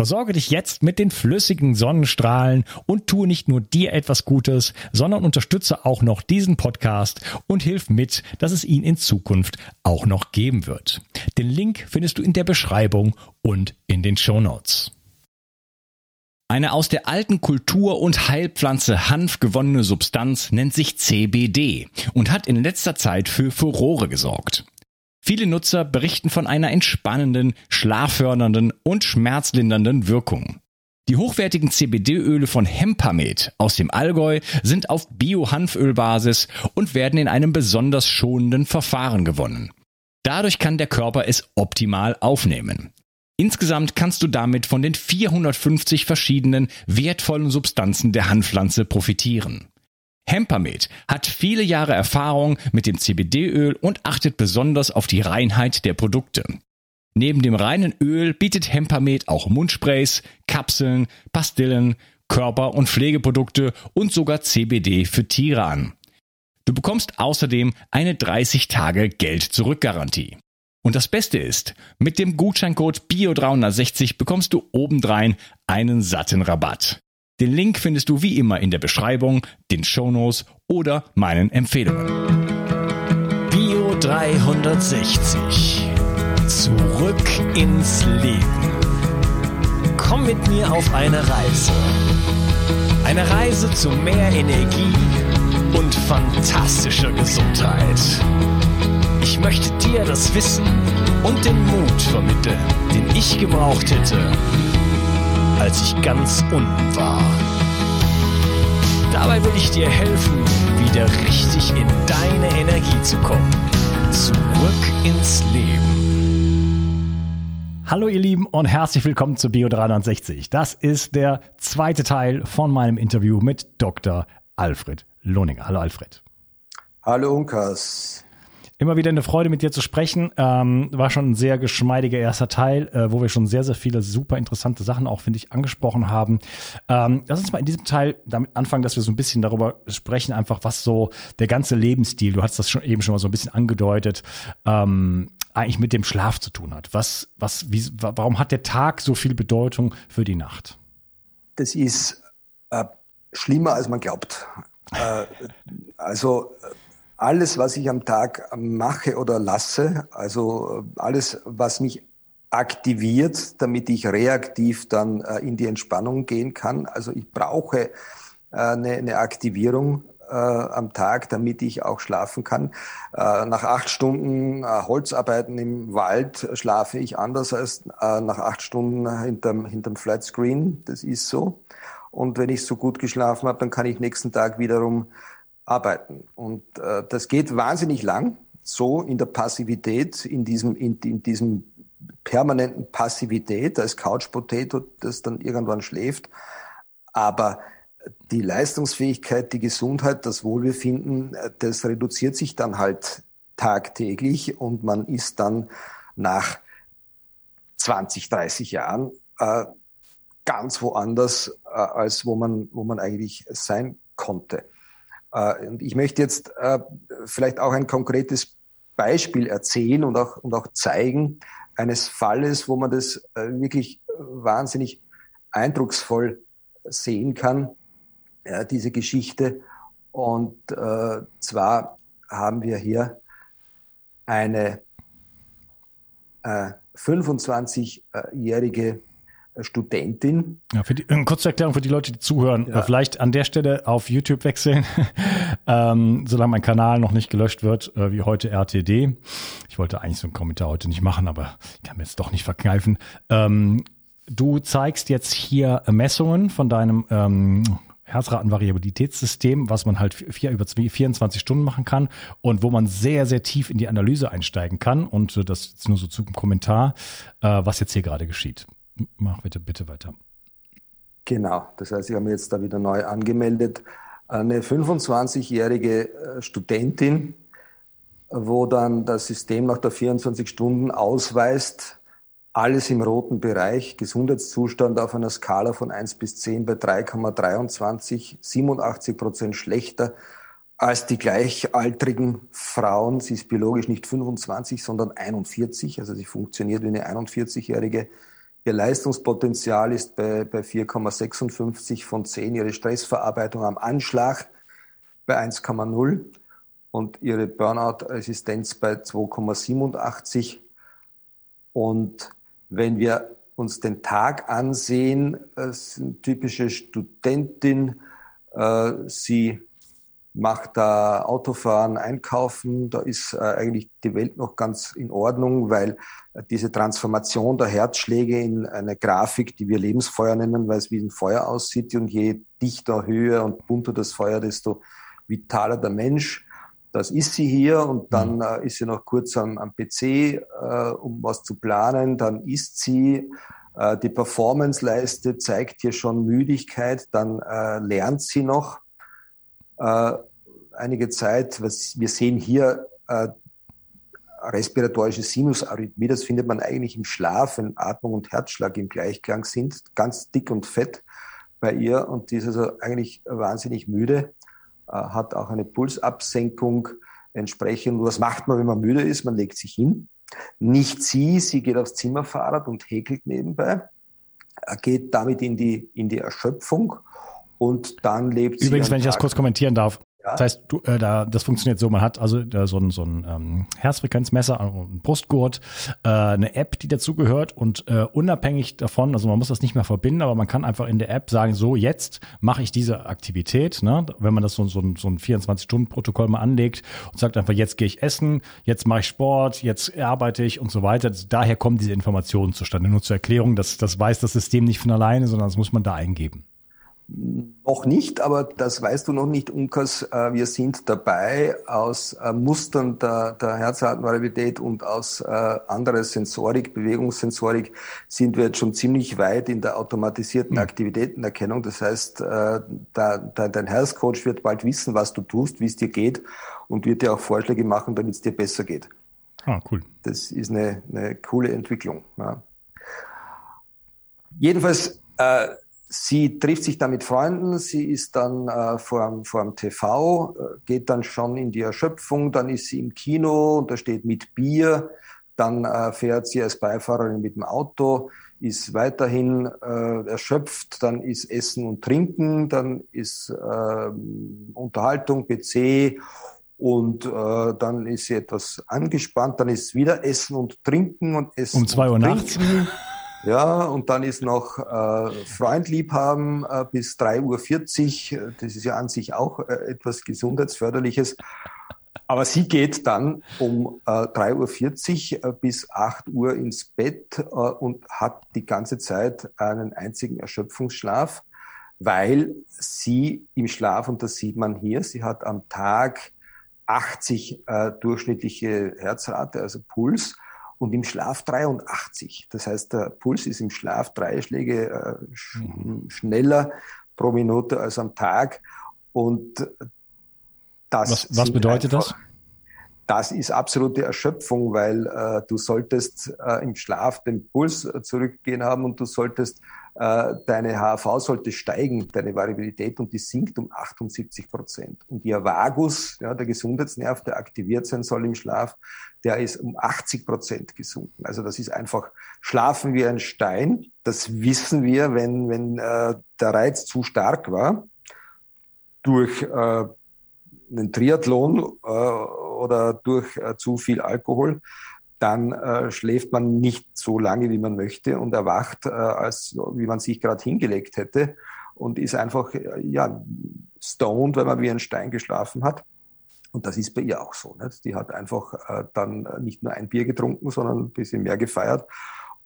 Versorge dich jetzt mit den flüssigen Sonnenstrahlen und tue nicht nur dir etwas Gutes, sondern unterstütze auch noch diesen Podcast und hilf mit, dass es ihn in Zukunft auch noch geben wird. Den Link findest du in der Beschreibung und in den Show Notes. Eine aus der alten Kultur- und Heilpflanze Hanf gewonnene Substanz nennt sich CBD und hat in letzter Zeit für Furore gesorgt. Viele Nutzer berichten von einer entspannenden, schlaffördernden und schmerzlindernden Wirkung. Die hochwertigen CBD-Öle von Hempamed aus dem Allgäu sind auf Bio-Hanfölbasis und werden in einem besonders schonenden Verfahren gewonnen. Dadurch kann der Körper es optimal aufnehmen. Insgesamt kannst du damit von den 450 verschiedenen wertvollen Substanzen der Hanfpflanze profitieren. Hempamed hat viele Jahre Erfahrung mit dem CBD-Öl und achtet besonders auf die Reinheit der Produkte. Neben dem reinen Öl bietet Hempamed auch Mundsprays, Kapseln, Pastillen, Körper- und Pflegeprodukte und sogar CBD für Tiere an. Du bekommst außerdem eine 30 Tage Geld-Zurück-Garantie. Und das Beste ist, mit dem Gutscheincode BIO360 bekommst du obendrein einen satten Rabatt. Den Link findest du wie immer in der Beschreibung, den Shownotes oder meinen Empfehlungen. Bio 360. Zurück ins Leben. Komm mit mir auf eine Reise. Eine Reise zu mehr Energie und fantastischer Gesundheit. Ich möchte dir das Wissen und den Mut vermitteln, den ich gebraucht hätte, als ich ganz unten war. Dabei will ich dir helfen, wieder richtig in deine Energie zu kommen. Zurück ins Leben. Hallo ihr Lieben und herzlich willkommen zu Bio360. Das ist der zweite Teil von meinem Interview mit Dr. Alfred Lohninger. Hallo Alfred. Hallo Unkas. Immer wieder eine Freude, mit dir zu sprechen. Ähm, war schon ein sehr geschmeidiger erster Teil, äh, wo wir schon sehr, sehr viele super interessante Sachen auch, finde ich, angesprochen haben. Ähm, lass uns mal in diesem Teil damit anfangen, dass wir so ein bisschen darüber sprechen, einfach was so der ganze Lebensstil, du hast das schon eben schon mal so ein bisschen angedeutet, ähm, eigentlich mit dem Schlaf zu tun hat. Was, was, wie, warum hat der Tag so viel Bedeutung für die Nacht? Das ist äh, schlimmer, als man glaubt. Äh, also alles, was ich am Tag mache oder lasse, also äh, alles, was mich aktiviert, damit ich reaktiv dann äh, in die Entspannung gehen kann. Also ich brauche äh, eine, eine Aktivierung äh, am Tag, damit ich auch schlafen kann. Äh, nach acht Stunden äh, Holzarbeiten im Wald schlafe ich anders als nach acht Stunden hinterm, hinterm Flat Screen. Das ist so. Und wenn ich so gut geschlafen habe, dann kann ich nächsten Tag wiederum arbeiten. Und äh, das geht wahnsinnig lang, so in der Passivität, in diesem, in, in diesem permanenten Passivität als Couch Potato, das dann irgendwann schläft. Aber die Leistungsfähigkeit, die Gesundheit, das Wohlbefinden, äh, das reduziert sich dann halt tagtäglich und man ist dann nach 20, 30 Jahren äh, ganz woanders, äh, als wo man, wo man eigentlich sein konnte. Äh, und ich möchte jetzt äh, vielleicht auch ein konkretes Beispiel erzählen und auch, und auch zeigen eines Falles, wo man das äh, wirklich wahnsinnig eindrucksvoll sehen kann, diese Geschichte. Und zwar haben wir hier eine äh, 25-jährige Studentin. Ja, für die, äh, kurze Erklärung für die Leute, die zuhören. Ja. Vielleicht an der Stelle auf YouTube wechseln, ähm, solange mein Kanal noch nicht gelöscht wird, äh, wie heute RTD. Ich wollte eigentlich so einen Kommentar heute nicht machen, aber ich kann mir jetzt doch nicht verkneifen. Ähm, du zeigst jetzt hier Messungen von deinem ähm, Herzratenvariabilitätssystem, was man halt vier, über 24 Stunden machen kann und wo man sehr, sehr tief in die Analyse einsteigen kann. Und äh, das ist nur so zum Kommentar, äh, was jetzt hier gerade geschieht. Mach bitte, bitte weiter. Genau, das heißt, ich habe mich jetzt da wieder neu angemeldet. Eine 25-jährige äh, Studentin, wo dann das System nach der 24 Stunden ausweist, alles im roten Bereich, Gesundheitszustand auf einer Skala von 1 bis 10 bei 3,23, 87 Prozent schlechter als die gleichaltrigen Frauen. Sie ist biologisch nicht 25, sondern 41, also sie funktioniert wie eine 41-Jährige. Ihr Leistungspotenzial ist bei, bei 4,56 von 10, ihre Stressverarbeitung am Anschlag bei 1,0 und ihre Burnout-Resistenz bei 2,87. Und wenn wir uns den Tag ansehen, ist eine typische Studentin, äh, sie macht da Autofahren, Einkaufen, da ist äh, eigentlich die Welt noch ganz in Ordnung, weil äh, diese Transformation der Herzschläge in eine Grafik, die wir Lebensfeuer nennen, weil es wie ein Feuer aussieht und je dichter, höher und bunter das Feuer, desto vitaler der Mensch. Das ist sie hier und dann mhm. äh, ist sie noch kurz am, am PC, äh, um was zu planen. Dann ist sie. Äh, die Performance-Leiste zeigt hier schon Müdigkeit. Dann äh, lernt sie noch äh, einige Zeit. Was, wir sehen hier äh, respiratorische Sinusarrhythmie. Das findet man eigentlich im Schlaf, wenn Atmung und Herzschlag im Gleichklang sind. Ganz dick und fett bei ihr und die ist also eigentlich wahnsinnig müde. Äh, hat auch eine Pulsabsenkung entsprechend. Was macht man, wenn man müde ist? Man legt sich hin. Nicht sie, sie geht aufs Zimmerfahrrad und häkelt nebenbei, geht damit in die, in die Erschöpfung und dann lebt. Übrigens, wenn ich das kurz kommentieren darf, ja. Das heißt, du, äh, da, das funktioniert so, man hat also äh, so ein, so ein ähm, Herzfrequenzmesser, ein Brustgurt, äh, eine App, die dazugehört und äh, unabhängig davon, also man muss das nicht mehr verbinden, aber man kann einfach in der App sagen, so jetzt mache ich diese Aktivität, ne? wenn man das so, so, ein, so ein 24-Stunden-Protokoll mal anlegt und sagt einfach, jetzt gehe ich essen, jetzt mache ich Sport, jetzt arbeite ich und so weiter. Daher kommen diese Informationen zustande. Nur zur Erklärung, dass das weiß das System nicht von alleine, sondern das muss man da eingeben. Noch nicht, aber das weißt du noch nicht, Unkas. Äh, wir sind dabei, aus äh, Mustern der, der Herzratenvariabilität und aus äh, anderer Sensorik, Bewegungssensorik, sind wir jetzt schon ziemlich weit in der automatisierten mhm. Aktivitätenerkennung. Das heißt, da, da, dein Health Coach wird bald wissen, was du tust, wie es dir geht und wird dir auch Vorschläge machen, damit es dir besser geht. Ah, cool. Das ist eine, eine coole Entwicklung. Ja. Jedenfalls, äh, Sie trifft sich dann mit Freunden, sie ist dann äh, vor, vor dem TV, äh, geht dann schon in die Erschöpfung, dann ist sie im Kino und da steht mit Bier, dann äh, fährt sie als Beifahrerin mit dem Auto, ist weiterhin äh, erschöpft, dann ist Essen und Trinken, dann ist äh, Unterhaltung, PC und äh, dann ist sie etwas angespannt, dann ist wieder Essen und Trinken und Essen. Um zwei Uhr nachts. Ja, und dann ist noch äh, Freundliebhaben äh, bis 3.40 Uhr. Das ist ja an sich auch äh, etwas Gesundheitsförderliches. Aber sie geht dann um äh, 3.40 Uhr äh, bis 8 Uhr ins Bett äh, und hat die ganze Zeit einen einzigen Erschöpfungsschlaf, weil sie im Schlaf, und das sieht man hier, sie hat am Tag 80 äh, durchschnittliche Herzrate, also Puls und im Schlaf 83. Das heißt, der Puls ist im Schlaf drei Schläge äh, sch mhm. schneller pro Minute als am Tag. Und das. Was, was bedeutet einfach, das? Das ist absolute Erschöpfung, weil äh, du solltest äh, im Schlaf den Puls zurückgehen haben und du solltest äh, deine HAV sollte steigen, deine Variabilität, und die sinkt um 78 Prozent. Und der Vagus, ja, der Gesundheitsnerv, der aktiviert sein soll im Schlaf, der ist um 80 Prozent gesunken. Also das ist einfach Schlafen wie ein Stein. Das wissen wir, wenn, wenn äh, der Reiz zu stark war durch äh, einen Triathlon äh, oder durch äh, zu viel Alkohol, dann äh, schläft man nicht so lange, wie man möchte und erwacht, äh, als wie man sich gerade hingelegt hätte und ist einfach äh, ja stoned, weil man wie ein Stein geschlafen hat. Und das ist bei ihr auch so. Nicht? Die hat einfach äh, dann nicht nur ein Bier getrunken, sondern ein bisschen mehr gefeiert.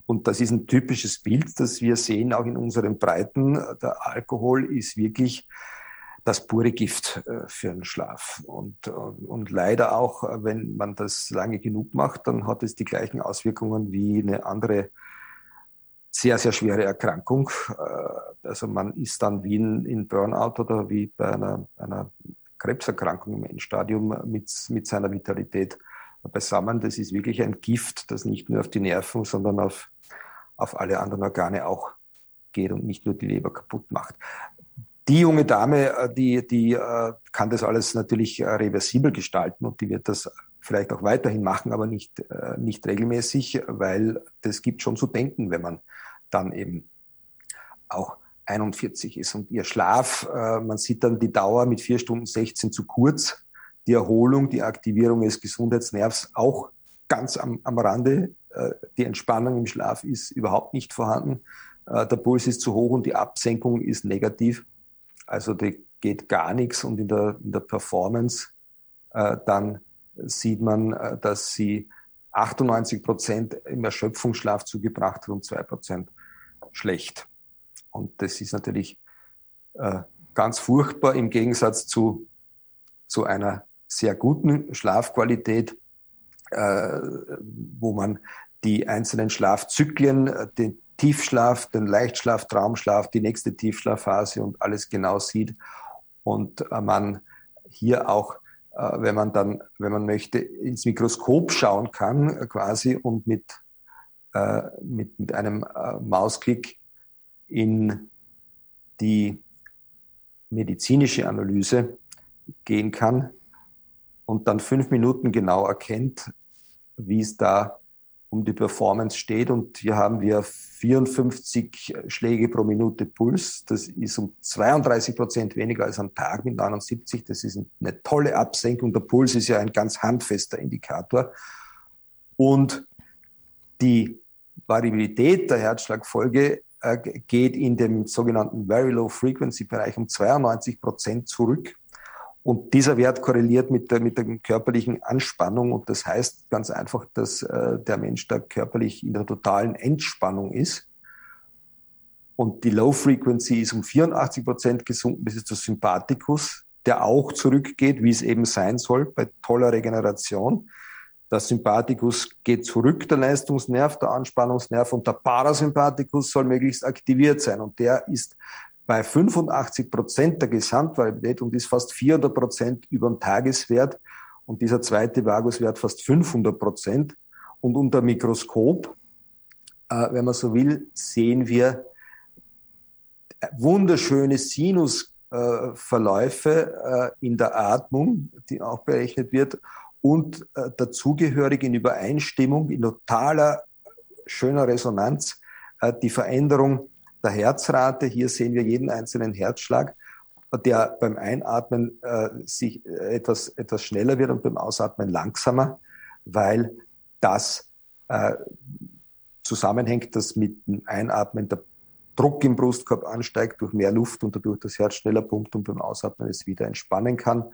Und das ist ein typisches Bild, das wir sehen auch in unseren Breiten. Der Alkohol ist wirklich das pure Gift äh, für den Schlaf. Und, und leider auch, äh, wenn man das lange genug macht, dann hat es die gleichen Auswirkungen wie eine andere sehr, sehr schwere Erkrankung. Äh, also man ist dann wie in, Burnout oder wie bei einer, einer Krebserkrankung im Endstadium mit, mit seiner Vitalität beisammen. Das ist wirklich ein Gift, das nicht nur auf die Nerven, sondern auf, auf alle anderen Organe auch geht und nicht nur die Leber kaputt macht die junge Dame, äh, die, die äh, kann das alles natürlich äh, reversibel gestalten und die wird das vielleicht auch weiterhin machen, aber nicht, nicht regelmäßig, weil das gibt schon zu denken, wenn man dann eben auch 41 ist. Und ihr Schlaf, man sieht dann die Dauer mit vier Stunden 16 zu kurz, die Erholung, die Aktivierung des Gesundheitsnervs auch ganz am, am Rande. Die Entspannung im Schlaf ist überhaupt nicht vorhanden. Der Puls ist zu hoch und die Absenkung ist negativ. Also da geht gar nichts und in der, in der Performance äh, dann sieht man, äh, dass sie 98 Prozent im Erschöpfungsschlaf zugebracht hat und zwei Prozent schlecht. Und das ist natürlich äh, ganz furchtbar im Gegensatz zu, zu einer sehr guten Schlafqualität, äh, wo man die einzelnen Schlafzyklen, äh, den, Tiefschlaf, den Leichtschlaf, Traumschlaf, die nächste Tiefschlafphase und alles genau sieht. Und äh, man hier auch, äh, wenn man dann, wenn man möchte, ins Mikroskop schauen kann, äh, quasi und mit, mit, mit einem Mausklick in die medizinische Analyse gehen kann und dann fünf Minuten genau erkennt, wie es da um die Performance steht. Und hier haben wir 54 Schläge pro Minute Puls. Das ist um 32 Prozent weniger als am Tag mit 79. Das ist eine tolle Absenkung. Der Puls ist ja ein ganz handfester Indikator. Und die Variabilität der Herzschlagfolge äh, geht in dem sogenannten Very Low Frequency Bereich um 92 Prozent zurück. Und dieser Wert korreliert mit der, mit der körperlichen Anspannung. Und das heißt ganz einfach, dass äh, der Mensch da körperlich in der totalen Entspannung ist. Und die Low Frequency ist um 84 Prozent gesunken. Das ist der Sympathikus, der auch zurückgeht, wie es eben sein soll, bei toller Regeneration. Der Sympathikus geht zurück, der Leistungsnerv, der Anspannungsnerv und der Parasympathikus soll möglichst aktiviert sein. Und der ist bei 85 Prozent der Gesamtvariabilität und ist fast 400 Prozent über dem Tageswert und dieser zweite Vaguswert fast 500 Prozent. Und unter Mikroskop, äh, wenn man so will, sehen wir wunderschöne Sinusverläufe äh, in der Atmung, die auch berechnet wird, und äh, dazugehörig in Übereinstimmung, in totaler schöner Resonanz, äh, die Veränderung der Herzrate. Hier sehen wir jeden einzelnen Herzschlag, der beim Einatmen äh, sich äh, etwas, etwas schneller wird und beim Ausatmen langsamer, weil das äh, zusammenhängt, dass mit dem Einatmen der Druck im Brustkorb ansteigt durch mehr Luft und dadurch das Herz schneller pumpt und beim Ausatmen es wieder entspannen kann.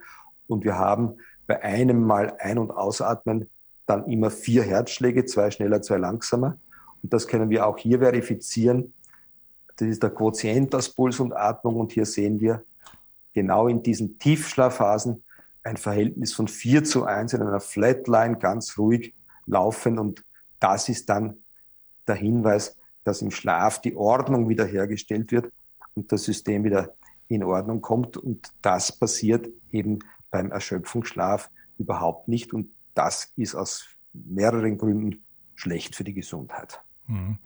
Und wir haben bei einem Mal Ein- und Ausatmen dann immer vier Herzschläge, zwei schneller, zwei langsamer. Und das können wir auch hier verifizieren das ist der Quotient aus Puls und Atmung. Und hier sehen wir genau in diesen Tiefschlafphasen ein Verhältnis von 4 zu 1 in einer Flatline ganz ruhig laufen. Und das ist dann der Hinweis, dass im Schlaf die Ordnung wiederhergestellt wird und das System wieder in Ordnung kommt. Und das passiert eben beim Erschöpfungsschlaf überhaupt nicht. Und das ist aus mehreren Gründen schlecht für die Gesundheit. Mhm.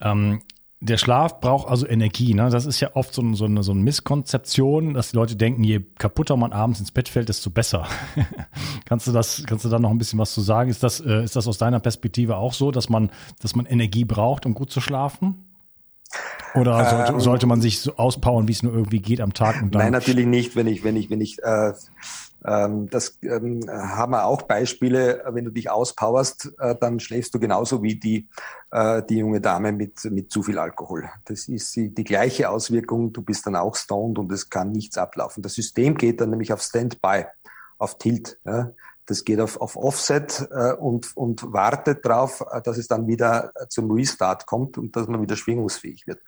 Ähm, der Schlaf braucht also Energie. Ne? Das ist ja oft so, so, eine, so eine Misskonzeption, dass die Leute denken, je kaputter man abends ins Bett fällt, desto besser. kannst du das, kannst du da noch ein bisschen was zu sagen? Ist das, äh, ist das aus deiner Perspektive auch so, dass man, dass man Energie braucht, um gut zu schlafen? Oder sollte, ähm, sollte man sich so auspowern, wie es nur irgendwie geht am Tag? Und dann Nein, natürlich nicht. Wenn ich, wenn ich, wenn ich äh, ähm, das ähm, haben wir auch Beispiele, wenn du dich auspowerst, äh, dann schläfst du genauso wie die, äh, die junge Dame mit, mit zu viel Alkohol. Das ist die, die gleiche Auswirkung, du bist dann auch stoned und es kann nichts ablaufen. Das System geht dann nämlich auf Standby, auf Tilt. Ja? Das geht auf, auf Offset äh, und, und wartet darauf, äh, dass es dann wieder zum Restart kommt und dass man wieder schwingungsfähig wird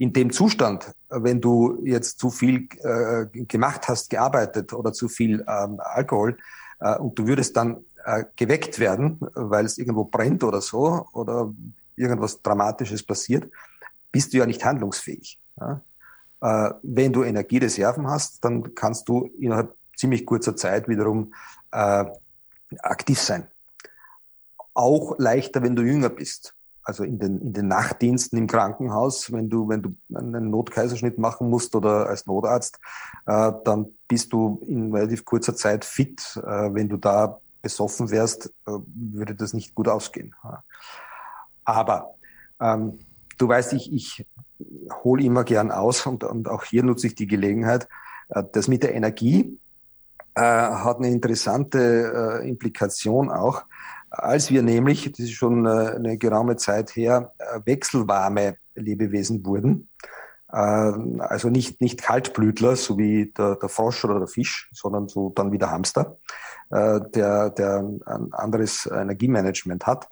in dem Zustand, wenn du jetzt zu viel äh, gemacht hast, gearbeitet oder zu viel ähm, Alkohol äh, und du würdest dann äh, geweckt werden, weil es irgendwo brennt oder so oder irgendwas Dramatisches passiert, bist du ja nicht handlungsfähig. Ja? Äh, wenn du Energiereserven hast, dann kannst du innerhalb ziemlich kurzer Zeit wiederum äh, aktiv sein. Auch leichter, wenn du jünger bist also in den, in den Nachtdiensten im Krankenhaus, wenn du, wenn du einen Notkaiserschnitt machen musst oder als Notarzt, äh, dann bist du in relativ kurzer Zeit fit. Äh, wenn du da besoffen wärst, äh, würde das nicht gut ausgehen. Aber ähm, du weißt, ich, ich hole immer gern aus und, und auch hier nutze ich die Gelegenheit. Äh, das mit der Energie äh, hat eine interessante äh, Implikation auch als wir nämlich, das ist schon äh, eine geraume Zeit her, äh, wechselwarme Lebewesen wurden, äh, also nicht, nicht Kaltblütler, so wie der, der Frosch oder der Fisch, sondern so dann wie der Hamster, der, der ein anderes Energiemanagement hat,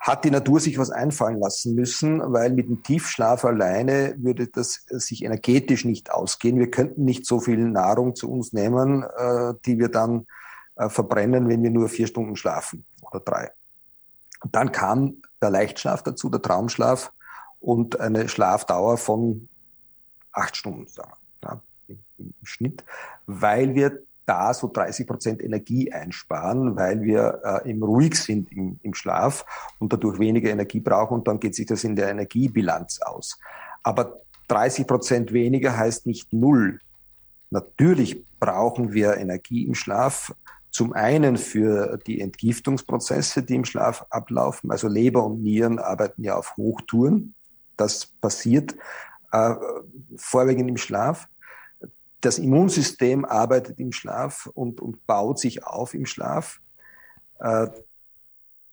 hat die Natur sich was einfallen lassen müssen, weil mit dem Tiefschlaf alleine würde das sich energetisch nicht ausgehen. Wir könnten nicht so viel Nahrung zu uns nehmen, die wir dann verbrennen, wenn wir nur vier Stunden schlafen oder drei. Und dann kam der Leichtschlaf dazu, der Traumschlaf und eine Schlafdauer von acht Stunden, sagen wir, ja, im Schnitt, weil wir da so 30 Prozent Energie einsparen, weil wir äh, eben ruhig sind im, im Schlaf und dadurch weniger Energie brauchen und dann geht sich das in der Energiebilanz aus. Aber 30 Prozent weniger heißt nicht null. Natürlich brauchen wir Energie im Schlaf, zum einen für die Entgiftungsprozesse, die im Schlaf ablaufen. Also Leber und Nieren arbeiten ja auf Hochtouren. Das passiert äh, vorwiegend im Schlaf. Das Immunsystem arbeitet im Schlaf und, und baut sich auf im Schlaf. Äh,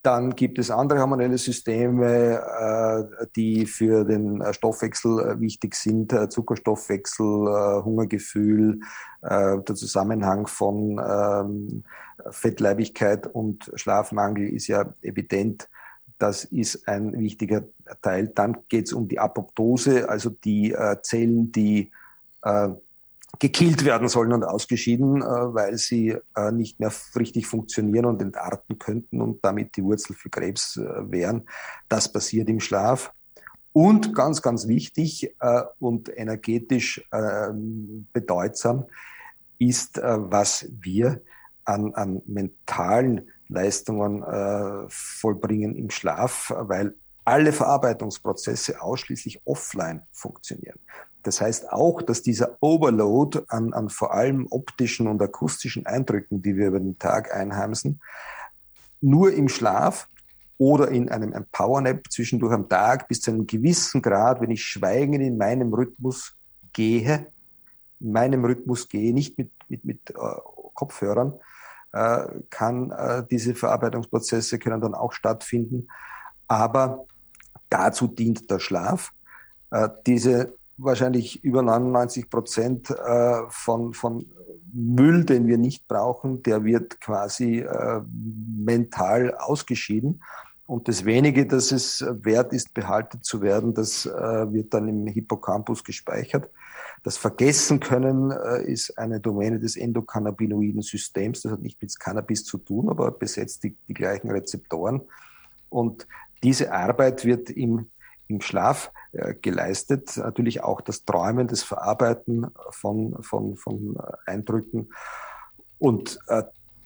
dann gibt es andere hormonelle Systeme, äh, die für den äh, Stoffwechsel wichtig sind, Zuckerstoffwechsel, Hungergefühl, der Zusammenhang von ähm, Fettleibigkeit und Schlafmangel ist ja evident. Das ist ein wichtiger Teil. Dann geht es um die Apoptose, also die Zellen, die gekillt werden sollen und ausgeschieden, äh, weil sie äh, nicht mehr richtig funktionieren und entarten könnten und damit die Wurzel für Krebs äh, wären. Das passiert im Schlaf. Und ganz, ganz wichtig und energetisch ähm, bedeutsam ist, was wir an, an mentalen Leistungen vollbringen im Schlaf, weil alle Verarbeitungsprozesse ausschließlich offline funktionieren. Das heißt auch, dass dieser Overload an, an vor allem optischen und akustischen Eindrücken, die wir über den Tag einheimsen, nur im Schlaf oder in einem Empowernap zwischendurch am Tag bis zu einem gewissen Grad, wenn ich schweigend in meinem Rhythmus gehe, in meinem Rhythmus gehe, nicht mit, mit, mit äh, Kopfhörern, äh, kann äh, diese Verarbeitungsprozesse können dann auch stattfinden. Aber dazu dient der Schlaf. Diese wahrscheinlich über 99 Prozent äh, von, von Müll, den wir nicht brauchen, der wird quasi äh, mental ausgeschieden. Und das wenige, das es wert ist, behalten zu werden, das äh, wird dann im Hippocampus gespeichert. Das Vergessen können äh, ist eine Domäne des endokannabinoiden Systems. Das hat nicht mit Cannabis zu tun, aber besetzt die, die gleichen Rezeptoren. Und diese Arbeit wird im, im Schlaf geleistet. Natürlich auch das Träumen, das Verarbeiten von, von, von äh, Eindrücken. Und äh,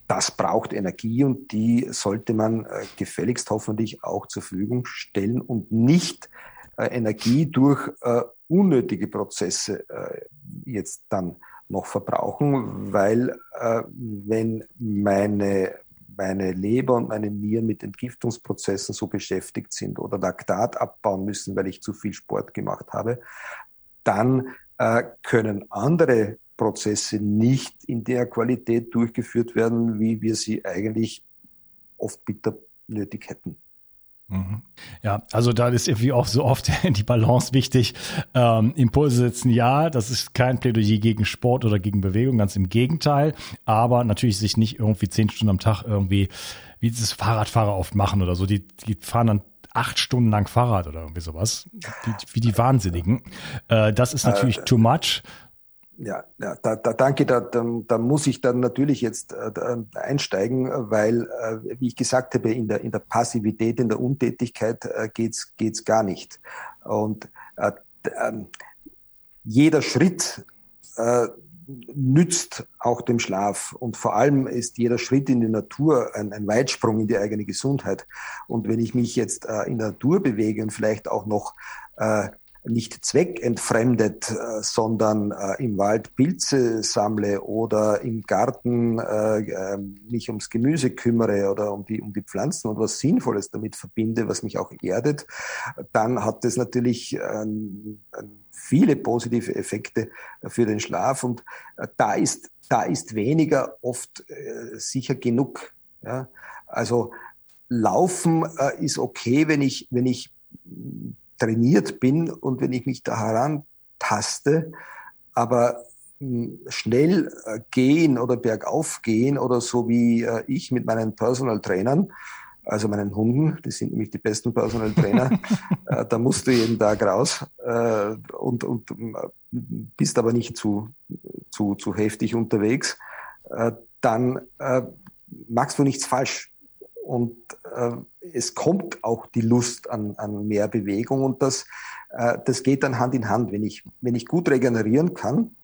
das braucht Energie und die sollte man äh, gefälligst hoffentlich auch zur Verfügung stellen und nicht äh, Energie durch äh, unnötige Prozesse äh, jetzt dann noch verbrauchen, weil äh, wenn meine meine Leber und meine Nieren mit Entgiftungsprozessen so beschäftigt sind oder Laktat abbauen müssen, weil ich zu viel Sport gemacht habe, dann äh, können andere Prozesse nicht in der Qualität durchgeführt werden, wie wir sie eigentlich oft bitter nötig hätten. Mhm. Ja, also da ist irgendwie auch so oft die Balance wichtig. Ähm, Impulse setzen ja, das ist kein Plädoyer gegen Sport oder gegen Bewegung, ganz im Gegenteil. Aber natürlich sich nicht irgendwie zehn Stunden am Tag irgendwie, wie dieses Fahrradfahrer oft machen oder so. Die, die fahren dann acht Stunden lang Fahrrad oder irgendwie sowas. Die, wie die Wahnsinnigen. Äh, das ist natürlich äh, too much. Ja, ja da, da, danke, da, da, da muss ich dann natürlich jetzt äh, einsteigen, weil, äh, wie ich gesagt habe, in der, in der Passivität, in der Untätigkeit äh, geht's geht's gar nicht. Und äh, äh, jeder Schritt äh, nützt auch dem Schlaf. Und vor allem ist jeder Schritt in die Natur ein, ein Weitsprung in die eigene Gesundheit. Und wenn ich mich jetzt äh, in der Natur bewege und vielleicht auch noch äh, nicht zweckentfremdet, äh, sondern äh, im Wald Pilze sammle oder im Garten äh, äh, mich ums Gemüse kümmere oder um die, um die Pflanzen und was Sinnvolles damit verbinde, was mich auch erdet, dann hat das natürlich ähm, viele positive Effekte für den Schlaf und da ist, da ist weniger oft sicher genug. Ja? Also Laufen ist okay, wenn ich, wenn ich trainiert bin und wenn ich mich da herantaste, aber hm, schnell äh, gehen oder bergauf gehen oder so wie äh, ich mit meinen Personal Trainern, also meinen Hunden, die sind nämlich die besten Personal Trainer, äh, da musst du jeden Tag raus und, und bist aber nicht zu, zu, zu heftig unterwegs, dann machst du nichts falsch. Und es kommt auch die Lust an, an mehr Bewegung und das, äh, das geht dann Hand in Hand. Wenn ich, wenn ich gut regenerieren kann,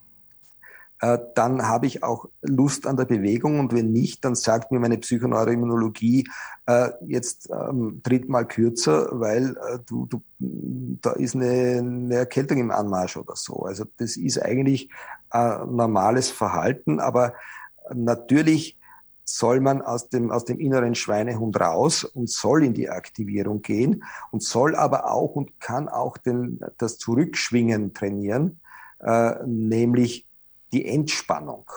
äh, dann habe ich auch Lust an der Bewegung und wenn nicht, dann sagt mir meine Psychoneuroimmunologie, äh, jetzt ähm, tritt mal kürzer, weil äh, du, du, da ist eine, eine Erkältung im Anmarsch oder so. Also das ist eigentlich äh, normales Verhalten, aber natürlich soll man aus dem, aus dem inneren Schweinehund raus und soll in die Aktivierung gehen und soll aber auch und kann auch den, das Zurückschwingen trainieren, äh, nämlich die Entspannung.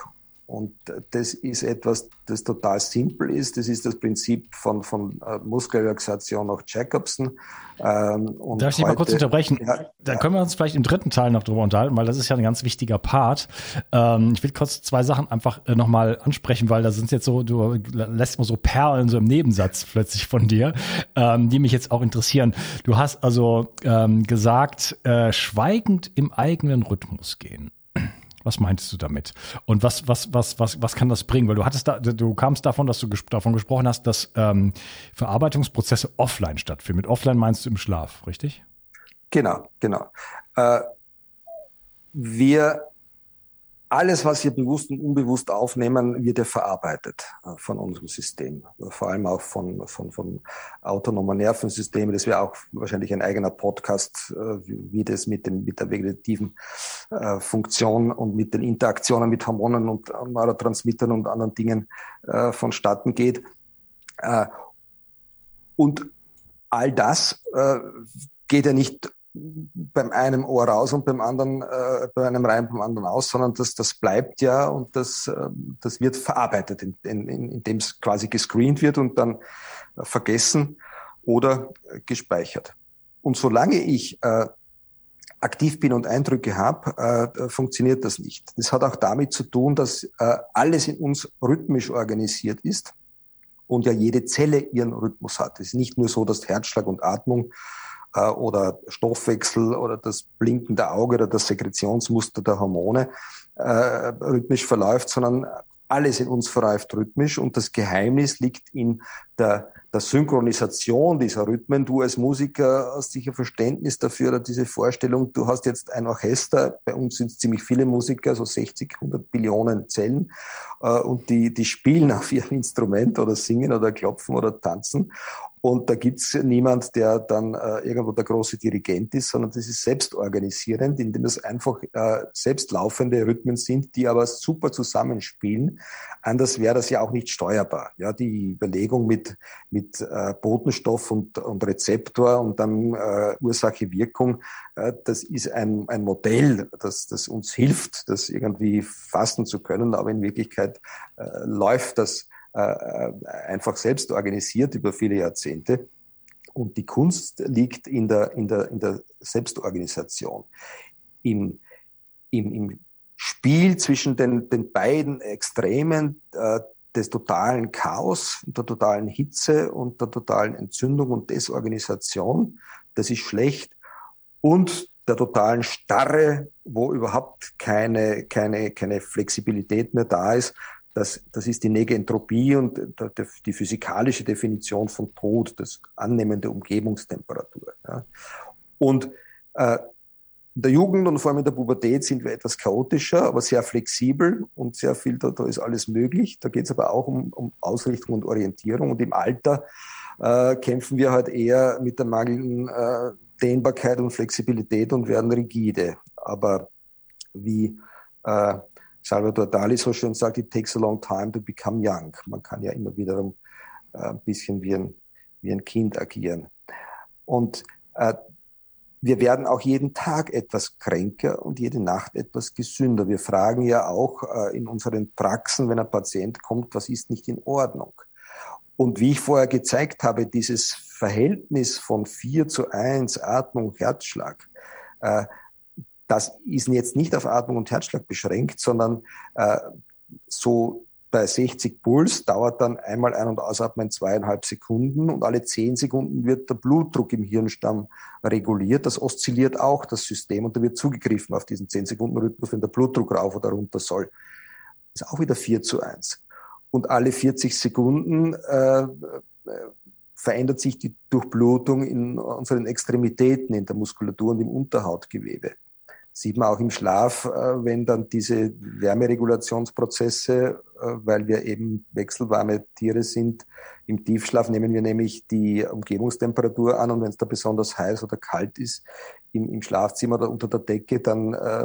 Und das ist etwas, das total simpel ist. Das ist das Prinzip von, von äh, Muskelrelaxation nach Jacobson. Ähm, Darf ich dich mal kurz unterbrechen? Ja, da können wir uns vielleicht im dritten Teil noch drüber unterhalten, weil das ist ja ein ganz wichtiger Part. Ähm, ich will kurz zwei Sachen einfach äh, nochmal ansprechen, weil da sind jetzt so, du lässt mal so Perlen so im Nebensatz plötzlich von dir, ähm, die mich jetzt auch interessieren. Du hast also ähm, gesagt, äh, schweigend im eigenen Rhythmus gehen. Was meintest du damit? Und was, was, was, was, was kann das bringen? Weil du hattest da, du kamst davon, dass du ges davon gesprochen hast, dass ähm, Verarbeitungsprozesse offline stattfinden. Mit offline meinst du im Schlaf, richtig? Genau, genau. Äh, wir alles, was wir bewusst und unbewusst aufnehmen, wird ja verarbeitet äh, von unserem System. Vor allem auch von, von, von autonomen Nervensystemen. Das wäre auch wahrscheinlich ein eigener Podcast, äh, wie das mit, dem, mit der vegetativen äh, Funktion und mit den Interaktionen mit Hormonen und Neurotransmittern und anderen Dingen vonstatten geht. Und all das geht ja nicht beim einen Ohr raus und beim anderen, äh, bei einem rein beim anderen aus, sondern das, das bleibt ja und das, äh, das wird verarbeitet, in, in, indem es quasi gescreent wird und dann äh, vergessen oder äh, gespeichert. Und solange ich äh, aktiv bin und Eindrücke habe, äh, funktioniert das nicht. Das hat auch damit zu tun, dass äh, alles in uns rhythmisch organisiert ist und ja jede Zelle ihren Rhythmus hat. Es ist nicht nur so, dass Herzschlag und Atmung äh, oder Stoffwechsel oder das Blinken der Auge oder das Sekretionsmuster der Hormone äh, rhythmisch verläuft, sondern alles in uns verläuft rhythmisch und das Geheimnis liegt in der, der Synchronisation dieser Rhythmen. Du als Musiker hast sicher Verständnis dafür oder diese Vorstellung, du hast jetzt ein Orchester, bei uns sind es ziemlich viele Musiker, so 60, 100 Billionen Zellen äh, und die, die spielen auf ihrem Instrument oder singen oder klopfen oder tanzen Und da gibt's niemand, der dann äh, irgendwo der große Dirigent ist, sondern das ist selbstorganisierend, indem das einfach äh, selbstlaufende Rhythmen sind, die aber super zusammenspielen. Anders wäre das ja auch nicht steuerbar. Ja, die Überlegung mit, mit äh, Botenstoff und, und Rezeptor und dann äh, Ursache-Wirkung, äh, das ist ein, ein Modell, das, das uns hilft, das irgendwie fassen zu können, aber in Wirklichkeit äh, läuft das einfach selbst organisiert über viele Jahrzehnte. Und die Kunst liegt in der, in der, in der Selbstorganisation, im, im, im Spiel zwischen den, den beiden Extremen äh, des totalen Chaos, der totalen Hitze und der totalen Entzündung und Desorganisation. Das ist schlecht. Und der totalen Starre, wo überhaupt keine, keine, keine Flexibilität mehr da ist, das, das ist die Negentropie und die physikalische Definition von Tod, das Annehmen der Umgebungstemperatur. Ja. Und äh, in der Jugend und vor allem in der Pubertät sind wir etwas chaotischer, aber sehr flexibel und sehr viel, da, da ist alles möglich. Da geht es aber auch um, um Ausrichtung und Orientierung. Und im Alter äh, kämpfen wir halt eher mit der mangelnden äh, Dehnbarkeit und Flexibilität und werden rigide. Aber wie äh, Salvador Dali so schön sagt, it takes a long time to become young. Man kann ja immer wiederum äh, ein bisschen wie ein, wie ein Kind agieren. Und äh, wir werden auch jeden Tag etwas kränker und jede Nacht etwas gesünder. Wir fragen ja auch äh, in unseren Praxen, wenn ein Patient kommt, was ist nicht in Ordnung? Und wie ich vorher gezeigt habe, dieses Verhältnis von 4 zu 1, Atmung, Herzschlag, äh, das ist jetzt nicht auf Atmung und Herzschlag beschränkt, sondern äh, so bei 60 Puls dauert dann einmal Ein- und Ausatmen zweieinhalb Sekunden und alle zehn Sekunden wird der Blutdruck im Hirnstamm reguliert. Das oszilliert auch das System und da wird zugegriffen auf diesen zehn Sekunden Rhythmus, wenn der Blutdruck rauf oder runter soll. Ist auch wieder 4 zu 1. Und alle 40 Sekunden äh, verändert sich die Durchblutung in unseren Extremitäten, in der Muskulatur und im Unterhautgewebe sieht man auch im Schlaf, äh, wenn dann diese Wärmeregulationsprozesse, äh, weil wir eben wechselwarme Tiere sind, im Tiefschlaf nehmen wir nämlich die Umgebungstemperatur an und wenn es da besonders heiß oder kalt ist im, im Schlafzimmer oder unter der Decke, dann äh,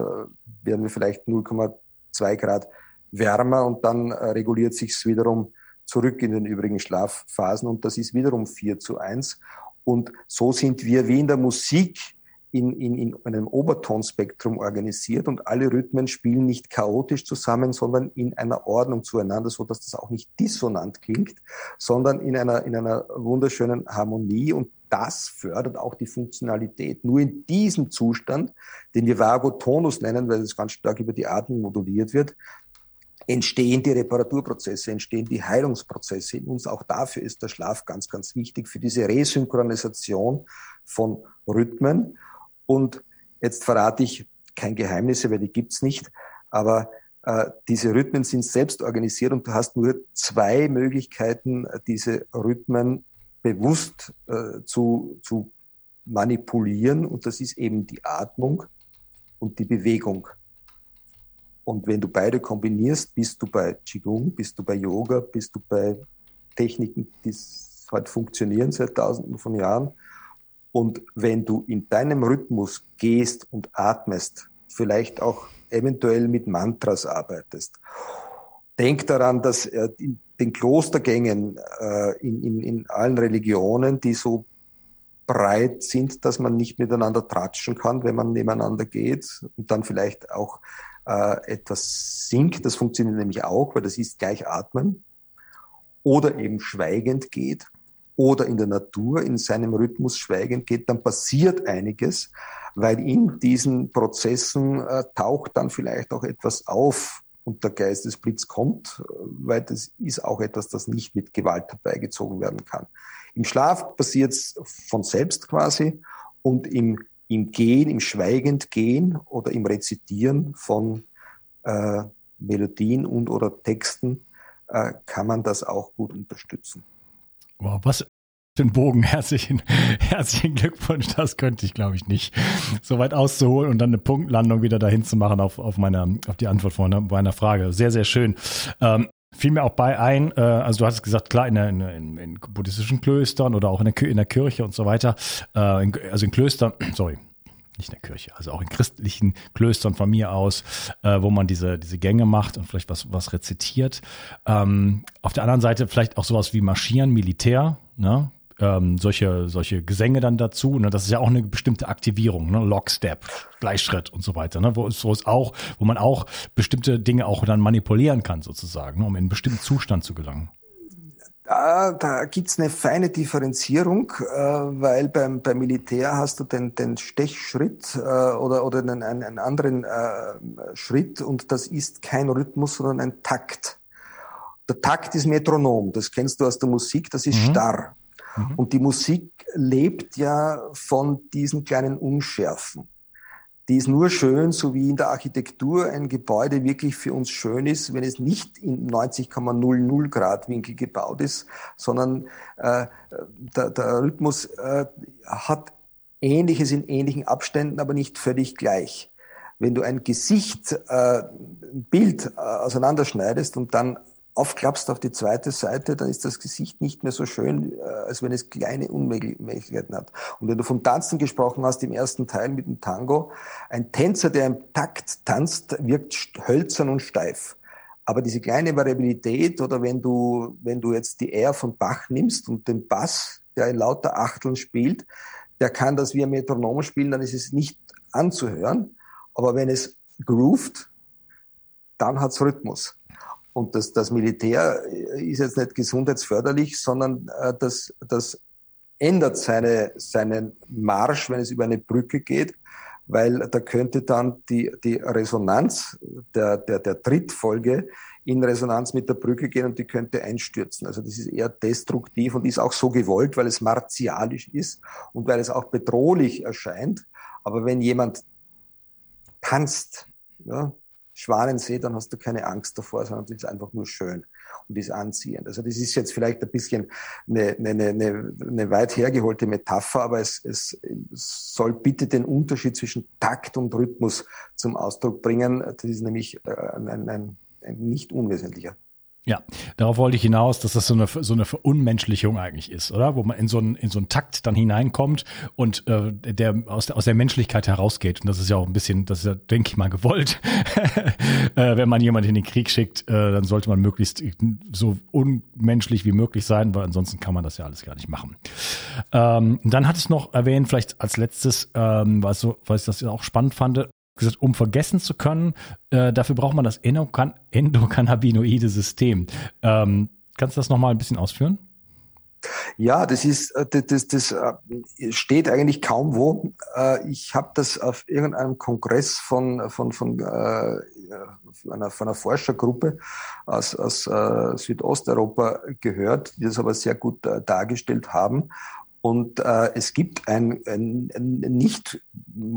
werden wir vielleicht 0,2 Grad wärmer und dann äh, reguliert sich es wiederum zurück in den übrigen Schlafphasen und das ist wiederum 4 zu 1. Und so sind wir wie in der Musik in, in, in einem Obertonspektrum organisiert und alle Rhythmen spielen nicht chaotisch zusammen, sondern in einer Ordnung zueinander, so dass das auch nicht dissonant klingt, sondern in einer, in einer wunderschönen Harmonie und das fördert auch die Funktionalität. Nur in diesem Zustand, den wir Vagotonus nennen, weil es ganz stark über die Atmung moduliert wird, entstehen die Reparaturprozesse, entstehen die Heilungsprozesse in uns. Auch dafür ist der Schlaf ganz, ganz wichtig für diese Resynchronisation von Rhythmen. Und jetzt verrate ich kein Geheimnisse, weil die gibt's nicht, aber äh, diese Rhythmen sind selbst organisiert und du hast nur zwei Möglichkeiten, diese Rhythmen bewusst äh, zu, zu manipulieren und das ist eben die Atmung und die Bewegung. Und wenn du beide kombinierst, bist du bei Qigong, bist du bei Yoga, bist du bei Techniken, die halt funktionieren seit tausenden von Jahren, und wenn du in deinem Rhythmus gehst und atmest, vielleicht auch eventuell mit Mantras arbeitest, denk daran, dass äh, in den Klostergängen äh, in, in, in allen Religionen, die so breit sind, dass man nicht miteinander tratschen kann, wenn man nebeneinander geht und dann vielleicht auch äh, etwas singt. Das funktioniert nämlich auch, weil das ist gleich atmen. Oder eben schweigend geht oder in der Natur in seinem Rhythmus schweigend geht, dann passiert einiges, weil in diesen Prozessen äh, taucht dann vielleicht auch etwas auf und der Geistesblitz kommt, weil das ist auch etwas, das nicht mit Gewalt herbeigezogen werden kann. Im Schlaf passiert es von selbst quasi und im, im Gehen, im schweigend Gehen oder im Rezitieren von äh, Melodien und oder Texten äh, kann man das auch gut unterstützen. Wow, was den Bogen. Herzlichen, herzlichen Glückwunsch. Das könnte ich, glaube ich, nicht. So weit auszuholen und dann eine Punktlandung wieder dahin zu machen auf, auf meiner, auf die Antwort von meiner Frage. Sehr, sehr schön. Ähm, fiel mir auch bei ein, äh, also du hast gesagt, klar, in, der, in, in, in buddhistischen Klöstern oder auch in der, in der Kirche und so weiter, äh, in, also in Klöstern, sorry, nicht in der Kirche, also auch in christlichen Klöstern von mir aus, äh, wo man diese, diese Gänge macht und vielleicht was, was rezitiert. Ähm, auf der anderen Seite vielleicht auch sowas wie Marschieren, Militär, ne? ähm, solche, solche Gesänge dann dazu. Ne? Das ist ja auch eine bestimmte Aktivierung, ne? Lockstep, Gleichschritt und so weiter, ne? wo, wo es auch, wo man auch bestimmte Dinge auch dann manipulieren kann, sozusagen, ne? um in einen bestimmten Zustand zu gelangen. Da, da gibt's eine feine Differenzierung, äh, weil beim, beim Militär hast du den, den Stechschritt äh, oder, oder einen, einen anderen äh, Schritt und das ist kein Rhythmus, sondern ein Takt. Der Takt ist Metronom, das kennst du aus der Musik, das ist mhm. starr. Mhm. Und die Musik lebt ja von diesen kleinen Unschärfen. Die ist nur schön, so wie in der Architektur ein Gebäude wirklich für uns schön ist, wenn es nicht in 90,00 Grad Winkel gebaut ist, sondern äh, der, der Rhythmus äh, hat Ähnliches in ähnlichen Abständen, aber nicht völlig gleich. Wenn du ein Gesicht, äh, ein Bild äh, auseinanderschneidest und dann aufklappst auf die zweite Seite, dann ist das Gesicht nicht mehr so schön, äh, als wenn es kleine Unmöglichkeiten hat. Und wenn du vom Tanzen gesprochen hast im ersten Teil mit dem Tango, ein Tänzer, der im Takt tanzt, wirkt hölzern und steif. Aber diese kleine Variabilität oder wenn du, wenn du jetzt die R von Bach nimmst und den Bass, der in lauter Achteln spielt, der kann das wie ein Metronom spielen, dann ist es nicht anzuhören. Aber wenn es groovt, dann hat's Rhythmus. Und das, das Militär ist jetzt nicht gesundheitsförderlich, sondern äh, das, das ändert seine, seinen Marsch, wenn es über eine Brücke geht, weil da könnte dann die, die Resonanz der, der, der Trittfolge in Resonanz mit der Brücke gehen und die könnte einstürzen. Also das ist eher destruktiv und ist auch so gewollt, weil es martialisch ist und weil es auch bedrohlich erscheint. Aber wenn jemand tanzt, ja, Schwanensee, dann hast du keine Angst davor, sondern es ist einfach nur schön und ist anziehend. Also das ist jetzt vielleicht ein bisschen eine, eine, eine, eine weit hergeholte Metapher, aber es, es soll bitte den Unterschied zwischen Takt und Rhythmus zum Ausdruck bringen. Das ist nämlich äh, ein, ein, ein nicht unwesentlicher. Ja, darauf wollte ich hinaus, dass das so eine, so eine Verunmenschlichung eigentlich ist, oder? Wo man in so einen, in so einen Takt dann hineinkommt und äh, der aus, der aus der Menschlichkeit herausgeht. Und das ist ja auch ein bisschen, das ist ja, denke ich mal, gewollt. äh, wenn man jemanden in den Krieg schickt, äh, dann sollte man möglichst so unmenschlich wie möglich sein, weil ansonsten kann man das ja alles gar nicht machen. Ähm, dann hat es noch erwähnt, vielleicht als letztes, ähm, was so, weil ich das auch spannend fand, gesagt, um vergessen zu können, äh, dafür braucht man das Endokan endokannabinoide System. Ähm, kannst du das nochmal ein bisschen ausführen? Ja, das ist, äh, das, das, das äh, steht eigentlich kaum wo. Äh, ich habe das auf irgendeinem Kongress von, von, von, äh, einer, von einer Forschergruppe aus, aus Südosteuropa gehört, die das aber sehr gut dargestellt haben. Und äh, es gibt ein, ein, ein nicht,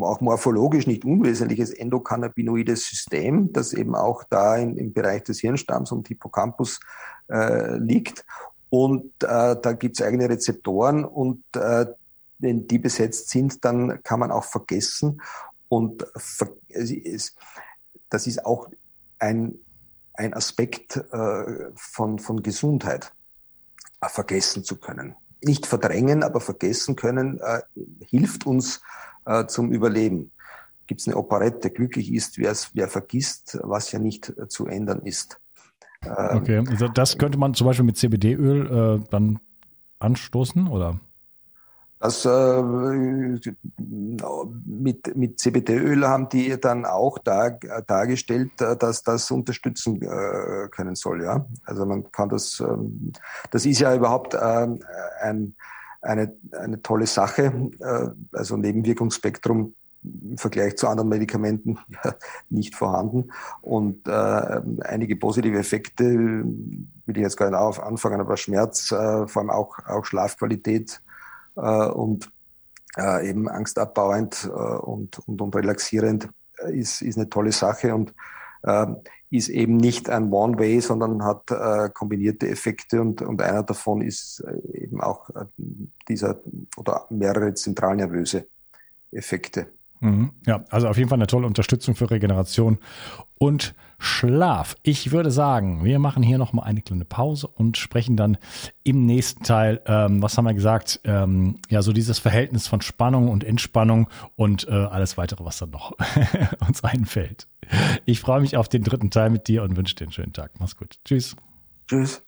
auch morphologisch nicht unwesentliches endokannabinoides System, das eben auch da in, im Bereich des Hirnstamms und Hippocampus äh, liegt. Und äh, da gibt es eigene Rezeptoren und äh, wenn die besetzt sind, dann kann man auch vergessen. Und ver es, das ist auch ein, ein Aspekt äh, von, von Gesundheit, vergessen zu können nicht verdrängen, aber vergessen können, äh, hilft uns äh, zum Überleben. Gibt es eine Operette, glücklich ist, wer vergisst, was ja nicht äh, zu ändern ist. Ähm, okay, also das könnte man zum Beispiel mit CBD-Öl äh, dann anstoßen, oder? Das äh, mit, mit CBD-Öl haben die dann auch dar, dargestellt, äh, dass das unterstützen äh, können soll. Ja, also man kann das. Ähm, das ist ja überhaupt äh, ein, eine, eine tolle Sache. Äh, also Nebenwirkungsspektrum im Vergleich zu anderen Medikamenten nicht vorhanden und äh, einige positive Effekte will ich jetzt gar nicht auf anfangen, aber Schmerz, äh, vor allem auch, auch Schlafqualität äh, und äh, eben angstabbauend äh, und, und, und relaxierend ist, ist eine tolle Sache und ist eben nicht ein One-Way, sondern hat äh, kombinierte Effekte und, und einer davon ist eben auch äh, dieser oder mehrere zentralnervöse Effekte. Mhm. Ja, also auf jeden Fall eine tolle Unterstützung für Regeneration und Schlaf. Ich würde sagen, wir machen hier nochmal eine kleine Pause und sprechen dann im nächsten Teil, ähm, was haben wir gesagt, ähm, ja, so dieses Verhältnis von Spannung und Entspannung und äh, alles weitere, was dann noch uns einfällt. Ich freue mich auf den dritten Teil mit dir und wünsche dir einen schönen Tag. Mach's gut. Tschüss. Tschüss.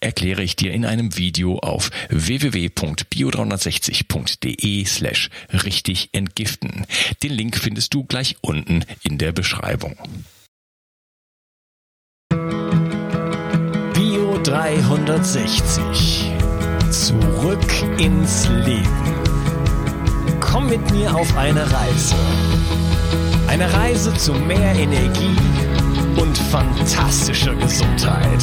erkläre ich dir in einem Video auf www.bio360.de slash richtig entgiften. Den Link findest du gleich unten in der Beschreibung. Bio 360. Zurück ins Leben. Komm mit mir auf eine Reise. Eine Reise zu mehr Energie und fantastischer Gesundheit.